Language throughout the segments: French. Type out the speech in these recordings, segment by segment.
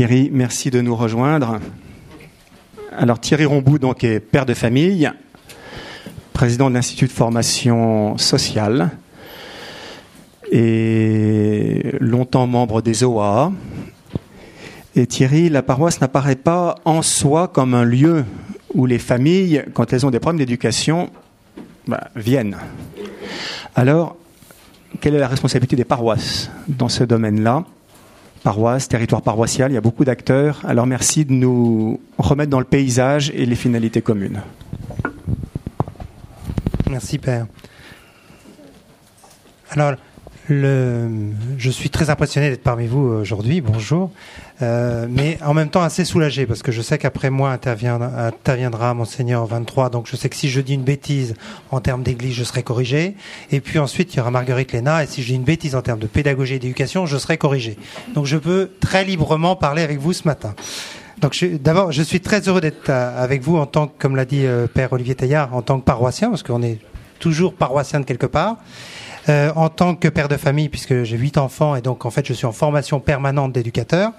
Thierry, merci de nous rejoindre. Alors Thierry Rombou donc est père de famille, président de l'Institut de formation sociale et longtemps membre des OA. Et Thierry, la paroisse n'apparaît pas en soi comme un lieu où les familles, quand elles ont des problèmes d'éducation, bah, viennent. Alors, quelle est la responsabilité des paroisses dans ce domaine-là? Paroisse, territoire paroissial, il y a beaucoup d'acteurs. Alors merci de nous remettre dans le paysage et les finalités communes. Merci Père. Alors, le, je suis très impressionné d'être parmi vous aujourd'hui. Bonjour. Euh, mais en même temps assez soulagé parce que je sais qu'après moi interviendra, Monseigneur 23. Donc je sais que si je dis une bêtise en termes d'église, je serai corrigé. Et puis ensuite, il y aura Marguerite Léna. Et si je dis une bêtise en termes de pédagogie et d'éducation, je serai corrigé. Donc je peux très librement parler avec vous ce matin. Donc d'abord, je suis très heureux d'être euh, avec vous en tant que, comme l'a dit euh, Père Olivier Taillard, en tant que paroissien, parce qu'on est toujours paroissien de quelque part. Euh, en tant que père de famille, puisque j'ai huit enfants et donc en fait je suis en formation permanente d'éducateur,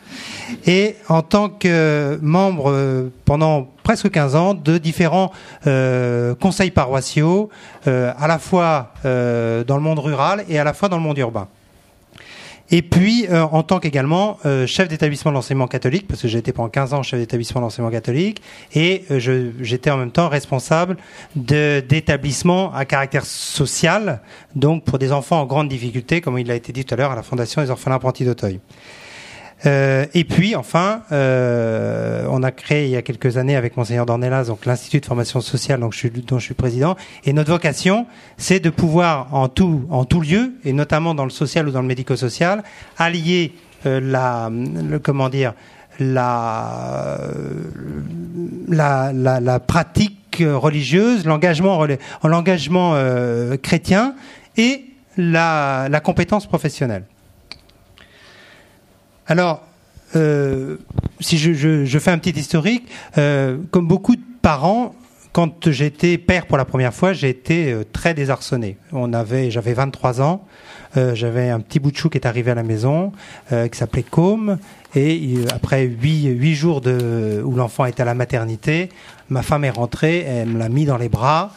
et en tant que membre euh, pendant presque 15 ans de différents euh, conseils paroissiaux, à la fois dans le monde rural et à la fois dans le monde urbain. Et puis, euh, en tant qu'également euh, chef d'établissement de l'enseignement catholique, parce que j'ai été pendant 15 ans chef d'établissement de l'enseignement catholique, et euh, j'étais en même temps responsable d'établissements à caractère social, donc pour des enfants en grande difficulté, comme il a été dit tout à l'heure, à la Fondation des orphelins apprentis d'Auteuil. Euh, et puis, enfin, euh, on a créé il y a quelques années avec Monseigneur Dornelas, donc l'Institut de formation sociale, je suis, dont je suis président. Et notre vocation, c'est de pouvoir en tout, en tout lieu, et notamment dans le social ou dans le médico-social, allier euh, la, le, comment dire, la, la, pratique religieuse, l'engagement, l'engagement chrétien et la compétence professionnelle. Alors, euh, si je, fais un petit historique, euh, comme beaucoup de parents, quand j'étais père pour la première fois, j'ai été euh, très désarçonné. On avait, j'avais 23 ans, j'avais un petit bout de chou qui est arrivé à la maison, qui s'appelait Com, et après 8, jours de, où l'enfant était à la maternité, ma femme est rentrée, elle me l'a mis dans les bras,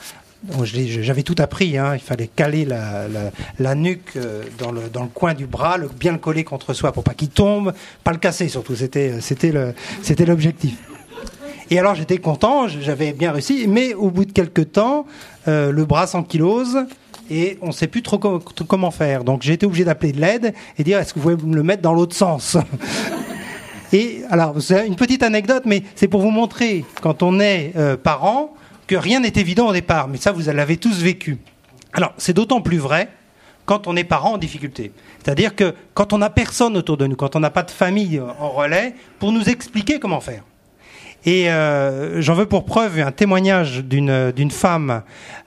j'avais tout appris, hein. il fallait caler la, nuque euh, dans le, coin du bras, bien le coller contre soi pour pas qu'il tombe, pas le casser surtout, c'était l'objectif. Et alors j'étais content, j'avais bien réussi, mais au bout de quelques temps, euh, le bras s'ankylose et on ne sait plus trop comment faire. Donc j'ai été obligé d'appeler de l'aide et dire est-ce que vous pouvez me le mettre dans l'autre sens? Et alors c'est une petite anecdote, mais c'est pour vous montrer quand on est euh, parent que rien n'est évident au départ, mais ça, vous l'avez tous vécu. Alors, c'est d'autant plus vrai quand on est parent en difficulté. C'est-à-dire que quand on n'a personne autour de nous, quand on n'a pas de famille en relais, pour nous expliquer comment faire. Et euh, j'en veux pour preuve un témoignage d'une femme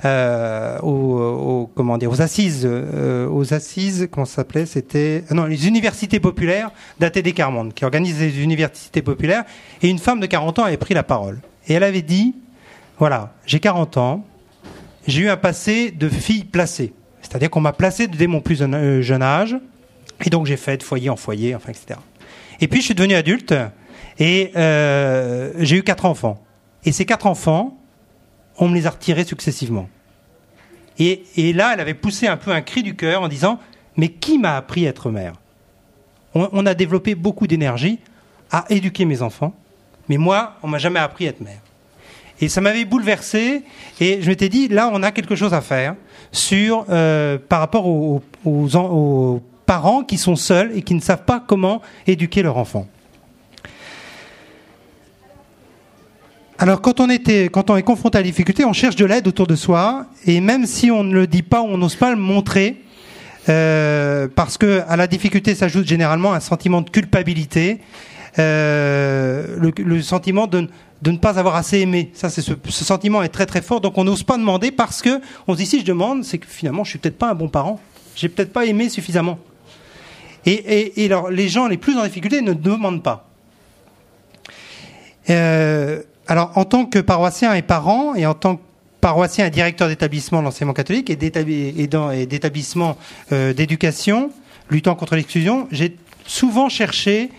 euh, aux, comment dire aux assises euh, aux assises comment s'appelait c'était non les universités populaires d'ATD Carmonde qui organise les universités populaires et une femme de 40 ans avait pris la parole et elle avait dit voilà, j'ai 40 ans, j'ai eu un passé de fille placée. C'est-à-dire qu'on m'a placé dès mon plus euh, jeune âge, et donc j'ai fait de foyer en foyer, enfin, etc. Et puis je suis devenu adulte, et euh, j'ai eu quatre enfants. Et ces quatre enfants, on me les a retirés successivement. Et, là, elle avait poussé un peu un cri du cœur en disant Mais qui m'a appris à être mère? On, on, a développé beaucoup d'énergie à éduquer mes enfants, mais moi, on m'a jamais appris à être mère. Et ça m'avait bouleversé. Et je m'étais dit, là, on a quelque chose à faire sur euh, par rapport aux, parents qui sont seuls et qui ne savent pas comment éduquer leur enfant. Alors quand on, était, quand on est confronté à la difficulté, on cherche de l'aide autour de soi, et même si on ne le dit pas, on n'ose pas le montrer, euh, parce que à la difficulté s'ajoute généralement un sentiment de culpabilité, euh, le, sentiment de, de ne pas avoir assez aimé. Ce, sentiment est très très fort. Donc on n'ose pas demander parce que on se dit si je demande, c'est que finalement je suis peut-être pas un bon parent. J'ai peut-être pas aimé suffisamment. Et, alors les gens les plus en difficulté ne demandent pas. Euh, alors en tant que paroissien et parent et en tant que paroissien et directeur d'établissement de l'enseignement catholique et d'établissement euh, d'éducation luttant contre l'exclusion, j'ai souvent cherché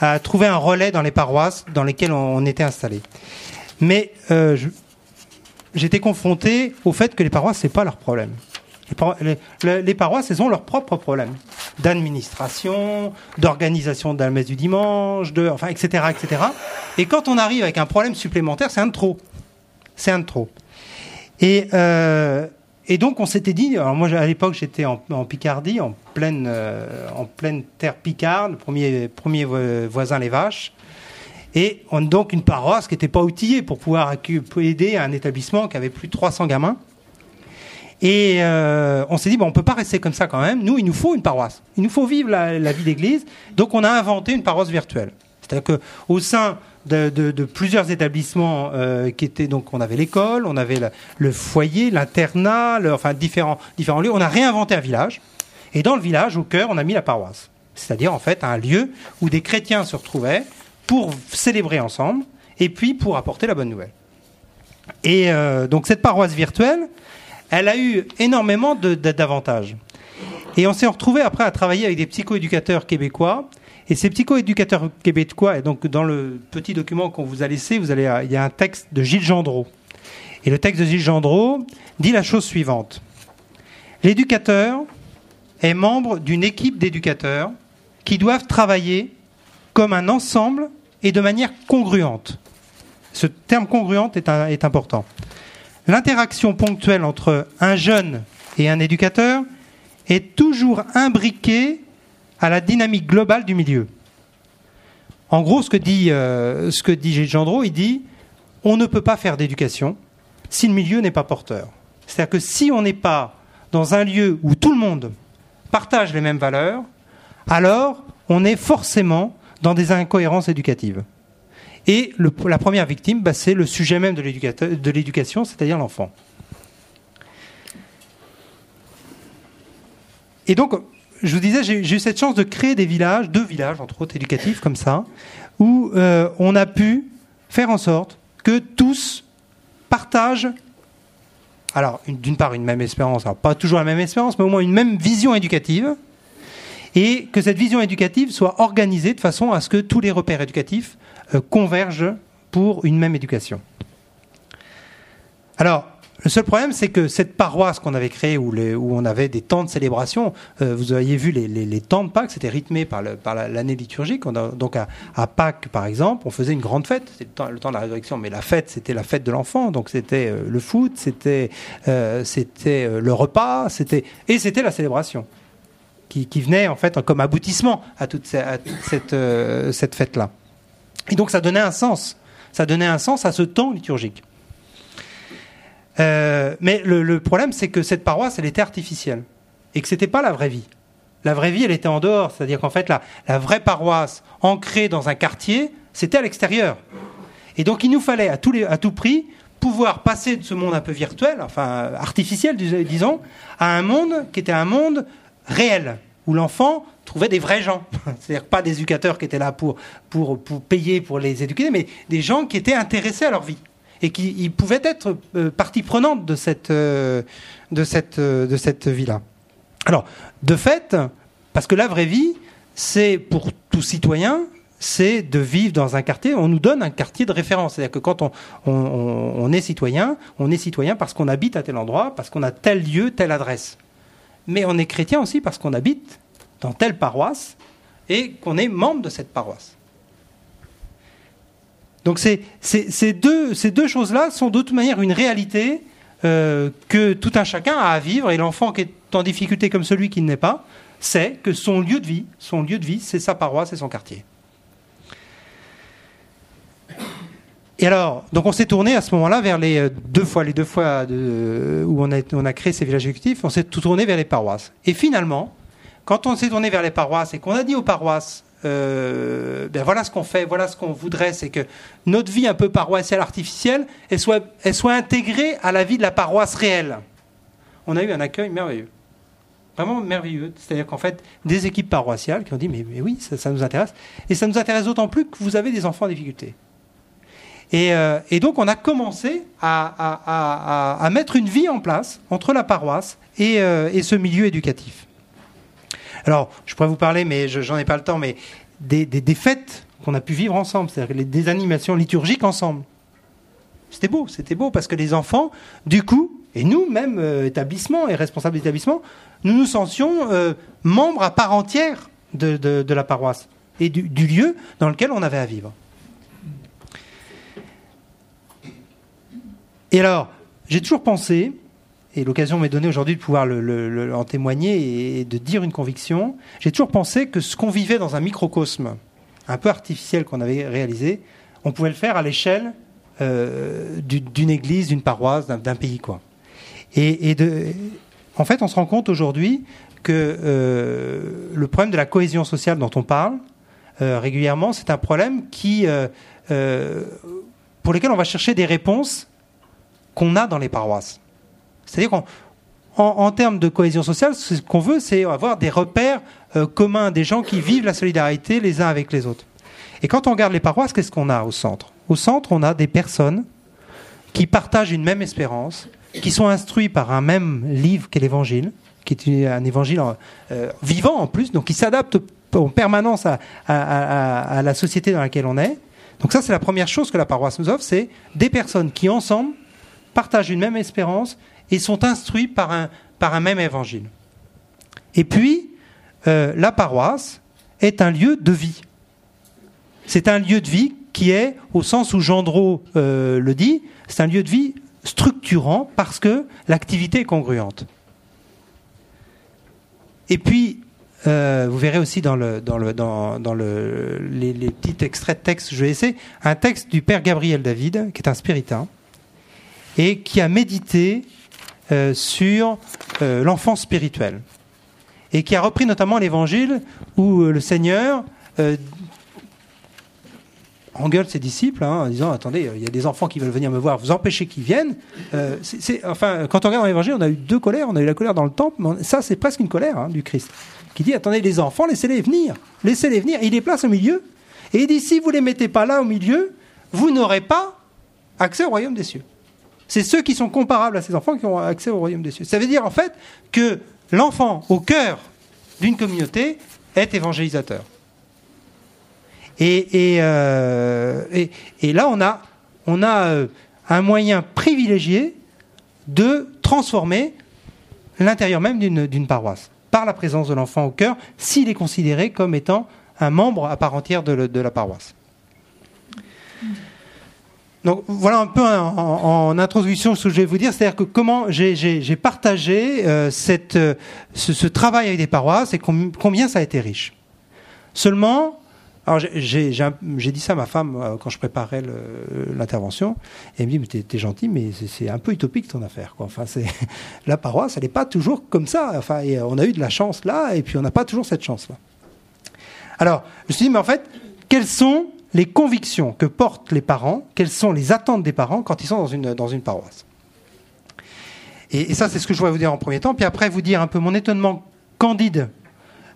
à trouver un relais dans les paroisses dans lesquelles on, était installé. Mais euh, j'étais confronté au fait que les paroisses, c'est pas leur problème. Les, paroisses, elles ont leurs propres problèmes d'administration, d'organisation de la messe du dimanche, de, enfin, etc., etc. Et quand on arrive avec un problème supplémentaire, c'est un de trop. C'est un de trop. Et, euh, et donc on s'était dit, alors moi à l'époque j'étais en, Picardie, en pleine, euh, terre picarde, premier, premier voisin les vaches, et on, donc une paroisse qui n'était pas outillée pour pouvoir aider un établissement qui avait plus de 300 gamins. Et euh, on s'est dit, bon, on peut pas rester comme ça quand même. Nous, il nous faut une paroisse. Il nous faut vivre la vie d'église. Donc on a inventé une paroisse virtuelle. C'est-à-dire qu'au sein de, plusieurs établissements euh, qui étaient donc on avait l'école, on avait le foyer, l'internat, enfin différents différents lieux. On a réinventé un village et dans le village au cœur on a mis la paroisse, c'est-à-dire en fait un lieu où des chrétiens se retrouvaient pour célébrer ensemble et puis pour apporter la bonne nouvelle. Et euh, donc cette paroisse virtuelle, elle a eu énormément d'avantages. Et on s'est retrouvé après à travailler avec des psychoéducateurs québécois et ces psychoéducateurs québécois, et donc dans le petit document qu'on vous a laissé, vous allez, il y a un texte de Gilles Gendreau. Et le texte de Gilles Gendreau dit la chose suivante. L'éducateur est membre d'une équipe d'éducateurs qui doivent travailler comme un ensemble et de manière congruente. Ce terme congruente est, est important. L'interaction ponctuelle entre un jeune et un éducateur est toujours imbriquée à la dynamique globale du milieu. En gros, ce que dit, euh, dit Gilles Gendreau, il dit on ne peut pas faire d'éducation si le milieu n'est pas porteur. C'est-à-dire que si on n'est pas dans un lieu où tout le monde partage les mêmes valeurs, alors on est forcément dans des incohérences éducatives. Et la première victime, bah, c'est le sujet même de l'éducation, c'est-à-dire l'enfant. Et donc, je vous disais, j'ai eu cette chance de créer des villages, deux villages, entre autres éducatifs, comme ça, où euh, on a pu faire en sorte que tous partagent, alors d'une part une même espérance, alors pas toujours la même espérance, mais au moins une même vision éducative, et que cette vision éducative soit organisée de façon à ce que tous les repères éducatifs euh, convergent pour une même éducation. Alors, le seul problème, c'est que cette paroisse qu'on avait créée, où, on avait des temps de célébration, euh, vous aviez vu les, temps de Pâques, c'était rythmé par, l'année liturgique. donc à, Pâques, par exemple, on faisait une grande fête. C'était le temps, de la résurrection, mais la fête, c'était la fête de l'enfant. Donc c'était euh, le foot, c'était euh, le repas, c'était et c'était la célébration qui, venait en fait comme aboutissement à toute, cette, cette fête-là. Et donc ça donnait un sens. Ça donnait un sens à ce temps liturgique. Euh, mais le, problème, c'est que cette paroisse, elle était artificielle et que c'était pas la vraie vie. La vraie vie, elle était en dehors, c'est-à-dire qu'en fait, la, vraie paroisse ancrée dans un quartier, c'était à l'extérieur. Et donc, il nous fallait à tout, les, à tout prix pouvoir passer de ce monde un peu virtuel, enfin artificiel, disons, à un monde qui était un monde réel, où l'enfant trouvait des vrais gens. C'est-à-dire pas des éducateurs qui étaient là pour, pour, pour payer pour les éduquer, mais des gens qui étaient intéressés à leur vie et qui pouvait être euh, partie prenante de cette, euh, de cette, euh, de cette vie-là. Alors, de fait, parce que la vraie vie, c'est pour tout citoyen, c'est de vivre dans un quartier. On nous donne un quartier de référence. C'est-à-dire que quand on, on, est citoyen, on est citoyen parce qu'on habite à tel endroit, parce qu'on a tel lieu, telle adresse. Mais on est chrétien aussi parce qu'on habite dans telle paroisse et qu'on est membre de cette paroisse. Donc ces deux, choses-là sont de toute manière une réalité euh, que tout un chacun a à vivre, et l'enfant qui est en difficulté comme celui qui ne l'est pas, sait que son lieu de vie, son lieu de vie, c'est sa paroisse, c'est son quartier. Et alors, donc on s'est tourné à ce moment-là vers les euh, deux fois, les deux fois où on a, on a créé ces villages exécutifs, on s'est tout tourné vers les paroisses. Et finalement, quand on s'est tourné vers les paroisses et qu'on a dit aux paroisses, euh, ben voilà ce qu'on fait, voilà ce qu'on voudrait, c'est que notre vie un peu paroissiale artificielle, elle soit, intégrée à la vie de la paroisse réelle. On a eu un accueil merveilleux, vraiment merveilleux. C'est-à-dire qu'en fait, des équipes paroissiales qui ont dit mais, oui, ça, nous intéresse, et ça nous intéresse d'autant plus que vous avez des enfants en difficulté. Et, euh, donc on a commencé à, mettre une vie en place entre la paroisse et, euh, et ce milieu éducatif. Alors, je pourrais vous parler, mais j'en ai pas le temps, mais des, fêtes qu'on a pu vivre ensemble, c'est-à-dire des animations liturgiques ensemble. C'était beau, c'était beau parce que les enfants, du coup, et nous, même euh, établissement et responsables d'établissement, nous nous sentions euh, membres à part entière de, la paroisse et du, lieu dans lequel on avait à vivre. Et alors, j'ai toujours pensé, et l'occasion m'est donnée aujourd'hui de pouvoir en témoigner et de dire une conviction, j'ai toujours pensé que ce qu'on vivait dans un microcosme un peu artificiel qu'on avait réalisé, on pouvait le faire à l'échelle euh, d'une église, d'une paroisse, d'un pays. quoi. Et, en fait, on se rend compte aujourd'hui que euh, le problème de la cohésion sociale dont on parle euh, régulièrement, c'est un problème qui, pour lequel on va chercher des réponses qu'on a dans les paroisses. C'est-à-dire qu'en en, termes de cohésion sociale, ce qu'on veut, c'est avoir des repères communs, des gens qui vivent la solidarité les uns avec les autres. Et quand on regarde les paroisses, qu'est-ce qu'on a au centre? Au centre, on a des personnes qui partagent une même espérance, qui sont instruits par un même livre qu'est l'Évangile, qui est un évangile euh, vivant en plus, donc qui s'adapte en permanence à, la société dans laquelle on est. Donc ça, c'est la première chose que la paroisse nous offre, c'est des personnes qui ensemble partagent une même espérance et sont instruits par un, par un même évangile. Et puis, euh, la paroisse est un lieu de vie. C'est un lieu de vie qui est, au sens où Gendreau le dit, c'est un lieu de vie structurant parce que l'activité est congruente. Et puis, euh, vous verrez aussi dans, le, dans, le, dans, le, les, petits extraits de texte que je vais essayer, un texte du père Gabriel David, qui est un spiritain, et qui a médité euh, sur euh, l'enfance spirituelle, et qui a repris notamment l'évangile où le Seigneur engueule ses disciples hein, en disant attendez, il y a des enfants qui veulent venir me voir, vous empêchez qu'ils viennent. Euh, enfin, quand on regarde dans l'Évangile, on a eu deux colères. On a eu la colère dans le temple, mais ça, c'est presque une colère hein, du Christ qui dit attendez, les enfants, laissez-les venir, laissez-les venir. il les place au milieu et il dit si vous les mettez pas là au milieu, vous n'aurez pas accès au royaume des cieux. C'est ceux qui sont comparables à ces enfants qui ont accès au royaume des cieux. Ça veut dire en fait que l'enfant au cœur d'une communauté est évangélisateur. Euh, et, et, là, on a, on a euh, un moyen privilégié de transformer l'intérieur même d'une paroisse par la présence de l'enfant au cœur, s'il est considéré comme étant un membre à part entière de, la paroisse. Donc voilà un peu en, introduction ce que je vais vous dire, c'est-à-dire que comment j'ai partagé euh, cette, ce, ce, travail avec des paroisses et combien ça a été riche. Seulement, alors j'ai dit ça à ma femme euh, quand je préparais l'intervention. Elle me dit, mais t'es gentil, mais c'est un peu utopique ton affaire. Quoi. Enfin, la paroisse, elle n'est pas toujours comme ça. Enfin, on a eu de la chance là, et puis on n'a pas toujours cette chance là. Alors, je me suis dit, mais en fait, quelles sont les convictions que portent les parents Quelles sont les attentes des parents quand ils sont dans une, dans une paroisse et, ça, c'est ce que je voudrais vous dire en premier temps. Puis après, vous dire un peu mon étonnement candide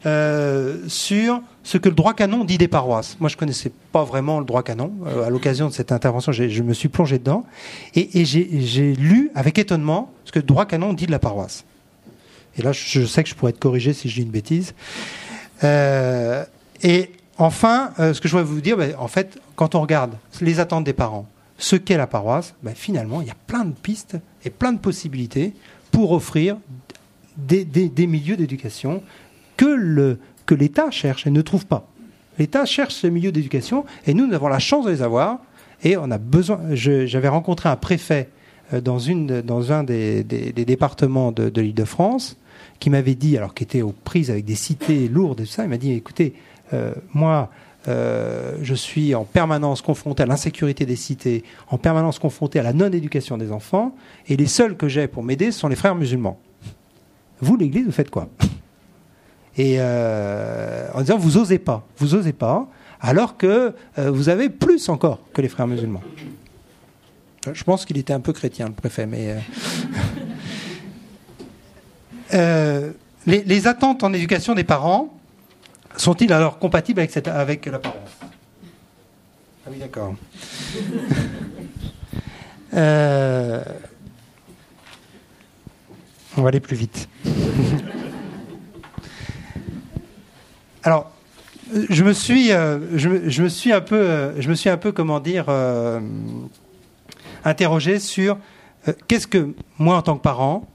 euh, sur ce que le droit canon dit des paroisses. Moi, je connaissais pas vraiment le droit canon. Euh, à l'occasion de cette intervention, je me suis plongé dedans et, j'ai lu avec étonnement ce que le droit canon dit de la paroisse. Et là, je sais que je pourrais être corrigé si je dis une bêtise. Euh, et enfin, ce que je voudrais vous dire, ben, en fait, quand on regarde les attentes des parents, ce qu'est la paroisse, ben, finalement, il y a plein de pistes et plein de possibilités pour offrir des, milieux d'éducation que l'État cherche et ne trouve pas. L'État cherche ce milieu d'éducation et nous, nous avons la chance de les avoir et on a besoin. J'avais rencontré un préfet euh, dans, un des, départements de, l'Île-de-France qui m'avait dit, alors qu'il était aux prises avec des cités lourdes et tout ça, il m'a dit écoutez, euh, moi, euh, je suis en permanence confronté à l'insécurité des cités, en permanence confronté à la non-éducation des enfants, et les seuls que j'ai pour m'aider sont les frères musulmans. Vous, l'Église, vous faites quoi? Et euh, en disant vous osez pas, vous osez pas, alors que euh, vous avez plus encore que les frères musulmans. Je pense qu'il était un peu chrétien, le préfet, mais. Euh, les, attentes en éducation des parents sont-ils alors compatibles avec, cette, avec la parole Ah oui, d'accord. on va aller plus vite. Alors, je me suis, euh, je, me- je me suis un peu, euh, je me suis un peu, comment dire, euh, interrogé sur euh, qu'est-ce que moi en tant que parent,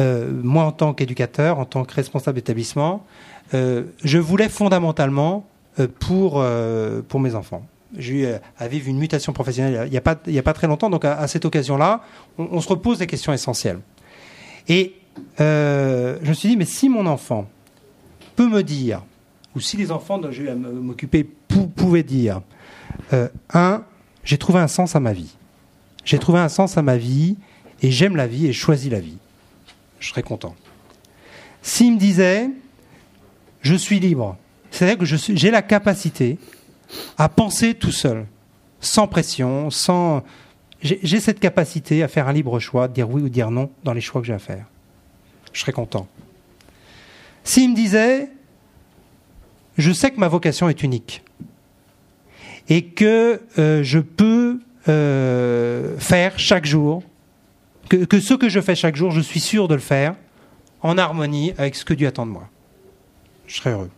euh, moi en tant qu'éducateur, en tant que responsable d'établissement, euh, je voulais fondamentalement euh, pour euh, pour mes enfants. J'ai eu euh, à vivre une mutation professionnelle il n'y a pas a pas très longtemps, donc à, cette occasion-là, on, se repose des questions essentielles. Et euh, je me suis dit, mais si mon enfant peut me dire, ou si les enfants dont j'ai eu à m'occuper pou- pouvaient dire, euh, un, j'ai trouvé un sens à ma vie. J'ai trouvé un sens à ma vie et j'aime la vie et je choisis la vie. Je serais content. S'il me disait, je suis libre, c'est-à-dire que j'ai la capacité à penser tout seul, sans pression, sans. J'ai j'ai cette capacité à faire un libre choix, de dire oui ou dire non dans les choix que j'ai à faire. Je serais content. S'il me disait, je sais que ma vocation est unique et que euh, je peux euh, faire chaque jour, que, que ce que je fais chaque jour, je suis sûr de le faire en harmonie avec ce que Dieu attend de moi. Je serais heureux.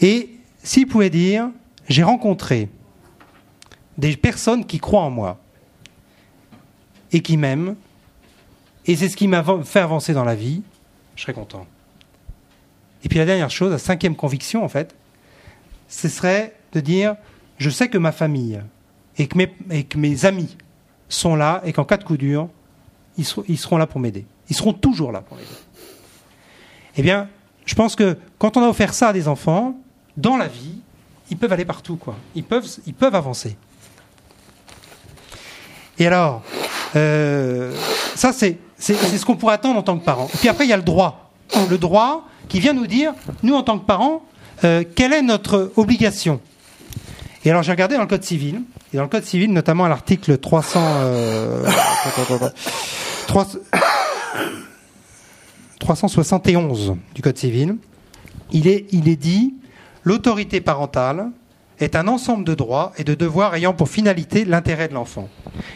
Et s'il pouvait dire, j'ai rencontré des personnes qui croient en moi et qui m'aiment, et c'est ce qui m'a fait avancer dans la vie, je serais content. Et puis la dernière chose, la cinquième conviction en fait, ce serait de dire, je sais que ma famille et que mes, et que mes amis sont là et qu'en cas de coup dur, ils, seront- ils seront là pour m'aider. Ils seront toujours là pour m'aider. Eh bien, je pense que quand on a offert ça à des enfants, dans la vie, ils peuvent aller partout, quoi. Ils peuvent, avancer. Et alors, euh, ça, c'est ce qu'on pourrait attendre en tant que parent. Et puis après, il y a le droit. Le droit qui vient nous dire, nous, en tant que parents, euh, quelle est notre obligation Et alors, j'ai regardé dans le Code civil, et dans le Code civil, notamment à l'article 300... euh, attends, attends, attends. 300 371 du Code civil, il est, dit l'autorité parentale est un ensemble de droits et de devoirs ayant pour finalité l'intérêt de l'enfant.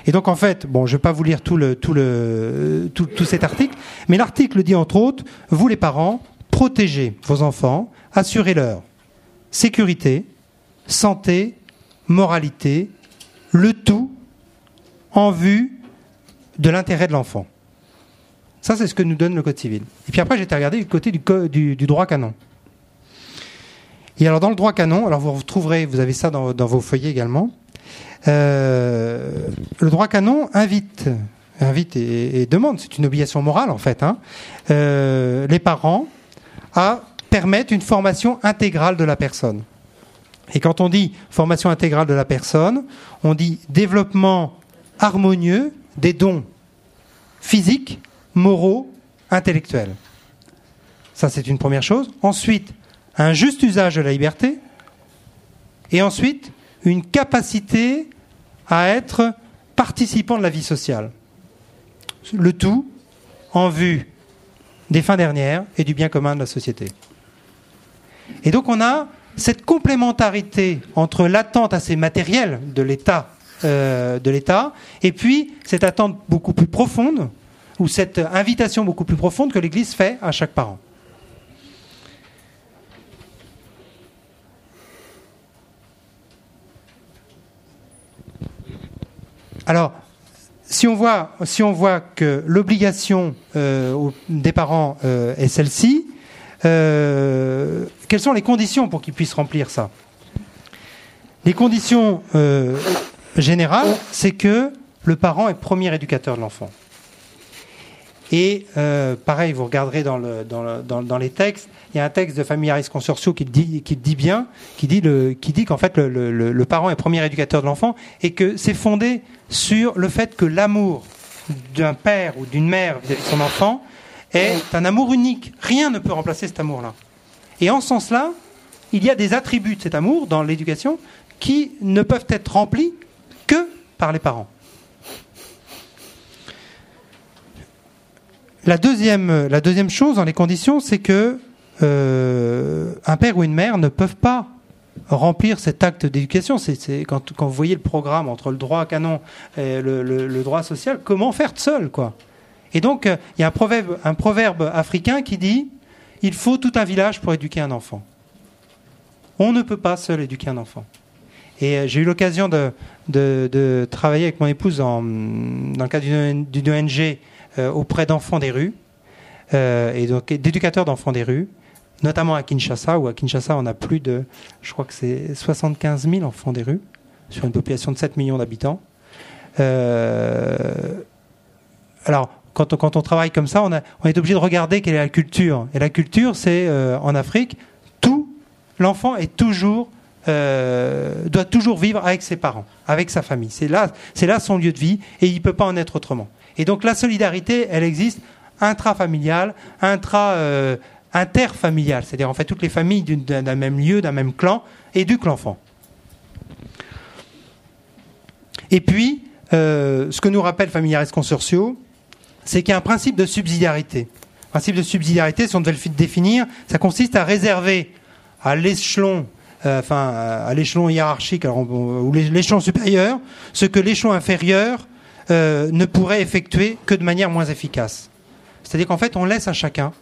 Et donc en fait, bon, je ne vais pas vous lire tout, cet article, mais l'article dit entre autres, vous les parents, protégez vos enfants, assurez-leur sécurité, santé, moralité, le tout en vue de l'intérêt de l'enfant. Ça, c'est ce que nous donne le Code civil. Et puis après, j'ai été regarder du côté du, droit canon. Et alors, dans le droit canon, alors vous retrouverez, vous avez ça dans, vos feuillets également, euh, le droit canon invite, invite et, et demande, c'est une obligation morale en fait, hein, euh, les parents à permettre une formation intégrale de la personne. Et quand on dit formation intégrale de la personne, on dit développement harmonieux des dons physiques, moraux, intellectuels. Ça, c'est une première chose. Ensuite, un juste usage de la liberté. Et ensuite, une capacité à être participant de la vie sociale. Le tout en vue des fins dernières et du bien commun de la société. Et donc on a cette complémentarité entre l'attente assez matérielle de l'État, euh, de l'État, et puis cette attente beaucoup plus profonde, ou cette invitation beaucoup plus profonde que l'Église fait à chaque parent. Alors, si on voit, si on voit que l'obligation euh, des parents euh, est celle-ci, euh, quelles sont les conditions pour qu'ils puissent remplir ça? Les conditions générales, c'est que le parent est premier éducateur de l'enfant. Et euh, pareil, vous regarderez dans, le, dans, le- dans- dans les textes, il y a un texte de Familiaris Consortio qui dit, dit bien, qui dit, qu'en fait le- le parent est premier éducateur de l'enfant et que c'est fondé sur le fait que l'amour d'un père ou d'une mère vis-à-vis de son enfant est un amour unique. Rien ne peut remplacer cet amour-là. Et en ce sens-là, il y a des attributs de cet amour dans l'éducation qui ne peuvent être remplis que par les parents. La deuxième, la deuxième chose dans les conditions, c'est que euh, un père ou une mère ne peuvent pas remplir cet acte d'éducation. C'est, quand, vous voyez le programme entre le droit canon et le, droit social, comment faire seul, quoi? Et donc, euh, il y a un proverbe, africain qui dit il faut tout un village pour éduquer un enfant. On ne peut pas seul éduquer un enfant. Et euh, j'ai eu l'occasion de, travailler avec mon épouse dans le cadre d'une ONG auprès d'enfants des rues, euh, et donc d'éducateurs d'enfants des rues, notamment à Kinshasa, où à Kinshasa on a plus de, je crois que c'est 75 000 enfants des rues, sur une population de 7 millions d'habitants. alors, quand on, travaille comme ça, on, est obligé de regarder quelle est la culture. Et la culture, c'est en Afrique, tout, l'enfant est toujours euh, doit toujours vivre avec ses parents, avec sa famille. C'est là, c'est là son lieu de vie et il ne peut pas en être autrement. Et donc la solidarité, elle existe intrafamiliale, intra, euh, c'est-à-dire en fait toutes les familles d'un même lieu, d'un même clan, éduquent l'enfant. Et puis, euh, ce que nous rappelle Familiares Consortio, c'est qu'il y a un principe de subsidiarité. Le principe de subsidiarité, si on devait le définir, ça consiste à réserver à l'échelon enfin, à l'échelon hiérarchique ou l'échelon supérieur, ce que l'échelon inférieur euh, ne pourrait effectuer que de manière moins efficace. C'est-à-dire qu'en fait, on laisse à chacun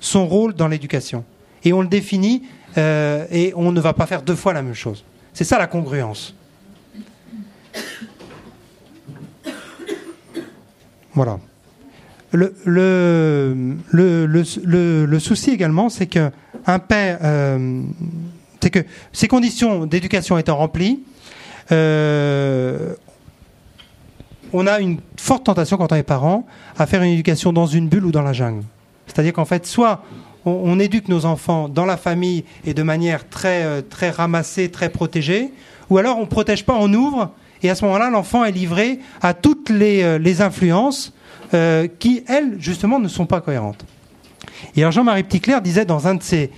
son rôle dans l'éducation. Et on le définit euh, et on ne va pas faire deux fois la même chose. C'est ça la congruence. Voilà. Le, le, le, souci également, c'est qu'un père, que ces conditions d'éducation étant remplies, euh, on a une forte tentation quand on est parent à faire une éducation dans une bulle ou dans la jungle. C'est-à-dire qu'en fait, soit on, éduque nos enfants dans la famille et de manière très, euh, très ramassée, très protégée, ou alors on ne protège pas, on ouvre, et à ce moment-là, l'enfant est livré à toutes les, euh, influences qui, elles, justement, ne sont pas cohérentes. Et Jean-Marie Petitclerc disait dans un, de ses,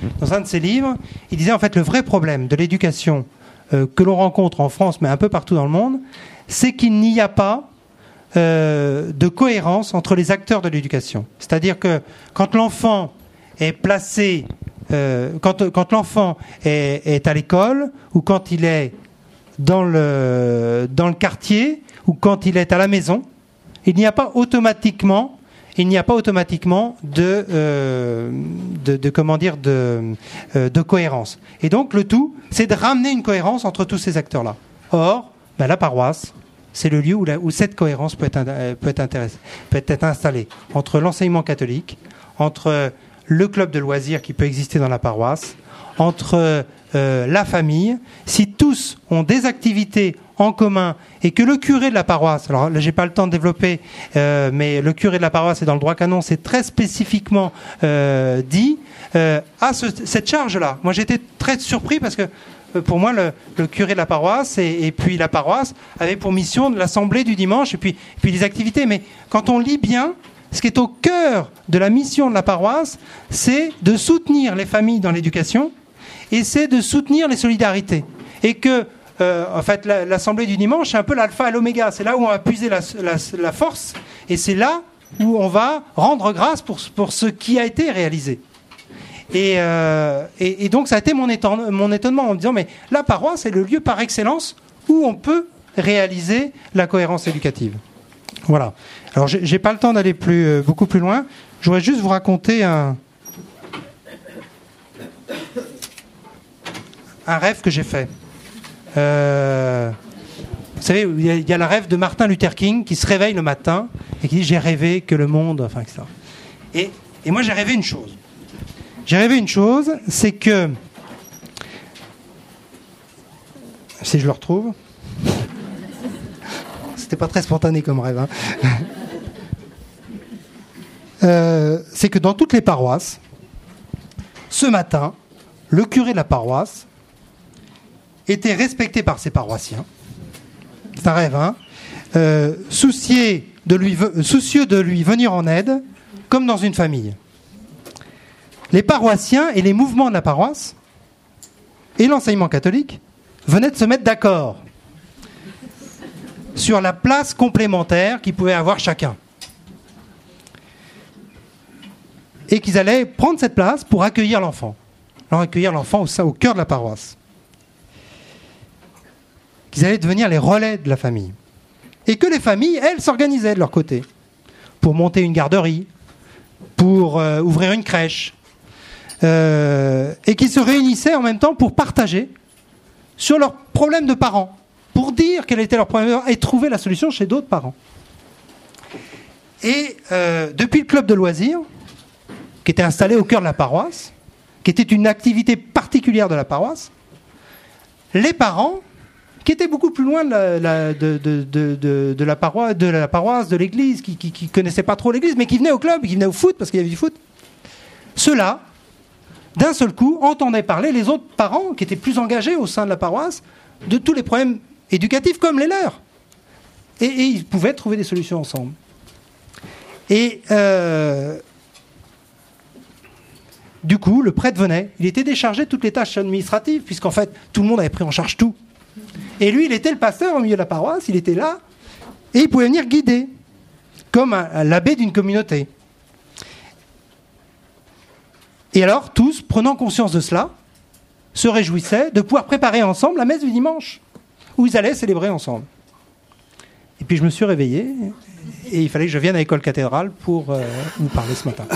livres, il disait en fait le vrai problème de l'éducation euh, que l'on rencontre en France, mais un peu partout dans le monde, c'est qu'il n'y a pas euh, de cohérence entre les acteurs de l'éducation. C'est-à-dire que quand l'enfant est placé, euh, quand, l'enfant est, à l'école, ou quand il est dans le quartier, ou quand il est à la maison, il n'y a pas automatiquement il n'y a pas automatiquement de, euh, de, comment dire de, euh, de cohérence. Et donc le tout, c'est de ramener une cohérence entre tous ces acteurs-là. Or, ben, la paroisse, c'est le lieu où, cette cohérence peut être, euh, peut, être peut être installée entre l'enseignement catholique, entre le club de loisirs qui peut exister dans la paroisse, entre la famille. Si tous ont des activités en commun et que le curé de la paroisse, alors là j'ai pas le temps de développer, euh, mais le curé de la paroisse est dans le droit canon, c'est très spécifiquement euh, dit, euh, a cette charge-là. Moi j'étais très surpris parce que pour moi, le, curé de la paroisse et, puis la paroisse avaient pour mission de l'assemblée du dimanche et puis, puis les activités. Mais quand on lit bien, ce qui est au cœur de la mission de la paroisse, c'est de soutenir les familles dans l'éducation et c'est de soutenir les solidarités. Et que euh, en fait, l'assemblée du dimanche, c'est un peu l'alpha et l'oméga. C'est là où on va puiser la, force, et c'est là où on va rendre grâce pour, ce qui a été réalisé. Et, euh, donc, ça a été mon, étonnement en me disant, mais la paroisse, c'est le lieu par excellence où on peut réaliser la cohérence éducative. Voilà. Alors, j'ai pas le temps d'aller plus, euh, beaucoup plus loin. Je voudrais juste vous raconter un rêve que j'ai fait. Euh, vous savez, il y, a, le rêve de Martin Luther King qui se réveille le matin et qui dit J'ai rêvé que le monde. Enfin, etc. Et, et moi, j'ai rêvé une chose. J'ai rêvé une chose, c'est que. Si je le retrouve. C'était pas très spontané comme rêve. Hein. Euh, c'est que dans toutes les paroisses, ce matin, le curé de la paroisse était respecté par ses paroissiens. C'est un rêve, hein euh, lui, soucieux de lui venir en aide, comme dans une famille. Les paroissiens et les mouvements de la paroisse et l'enseignement catholique venaient de se mettre d'accord sur la place complémentaire qu'ils pouvaient avoir chacun. Et qu'ils allaient prendre cette place pour accueillir l'enfant. Alors accueillir l'enfant au cœur de la paroisse qu'ils allaient devenir les relais de la famille. Et que les familles, elles, s'organisaient de leur côté pour monter une garderie, pour euh, ouvrir une crèche, euh, et qui se réunissaient en même temps pour partager sur leurs problèmes de parents, pour dire quel était leur problème et trouver la solution chez d'autres parents. Et euh, depuis le club de loisirs, qui était installé au cœur de la paroisse, qui était une activité particulière de la paroisse, les parents, qui étaient beaucoup plus loin de la, paroisse, de l'église, qui ne connaissaient pas trop l'église, mais qui venaient au club, qui venaient au foot, parce qu'il y avait du foot, ceux-là, d'un seul coup, entendaient parler les autres parents, qui étaient plus engagés au sein de la paroisse, de tous les problèmes éducatifs comme les leurs. Et, ils pouvaient trouver des solutions ensemble. Et euh, du coup, le prêtre venait. Il était déchargé de toutes les tâches administratives, puisqu'en fait, tout le monde avait pris en charge tout. Et lui, il était le pasteur au milieu de la paroisse, il était là, et il pouvait venir guider, comme l'abbé d'une communauté. Et alors, tous, prenant conscience de cela, se réjouissaient de pouvoir préparer ensemble la messe du dimanche, où ils allaient célébrer ensemble. Et puis je me suis réveillé, et il fallait que je vienne à l'école cathédrale pour euh, vous parler ce matin.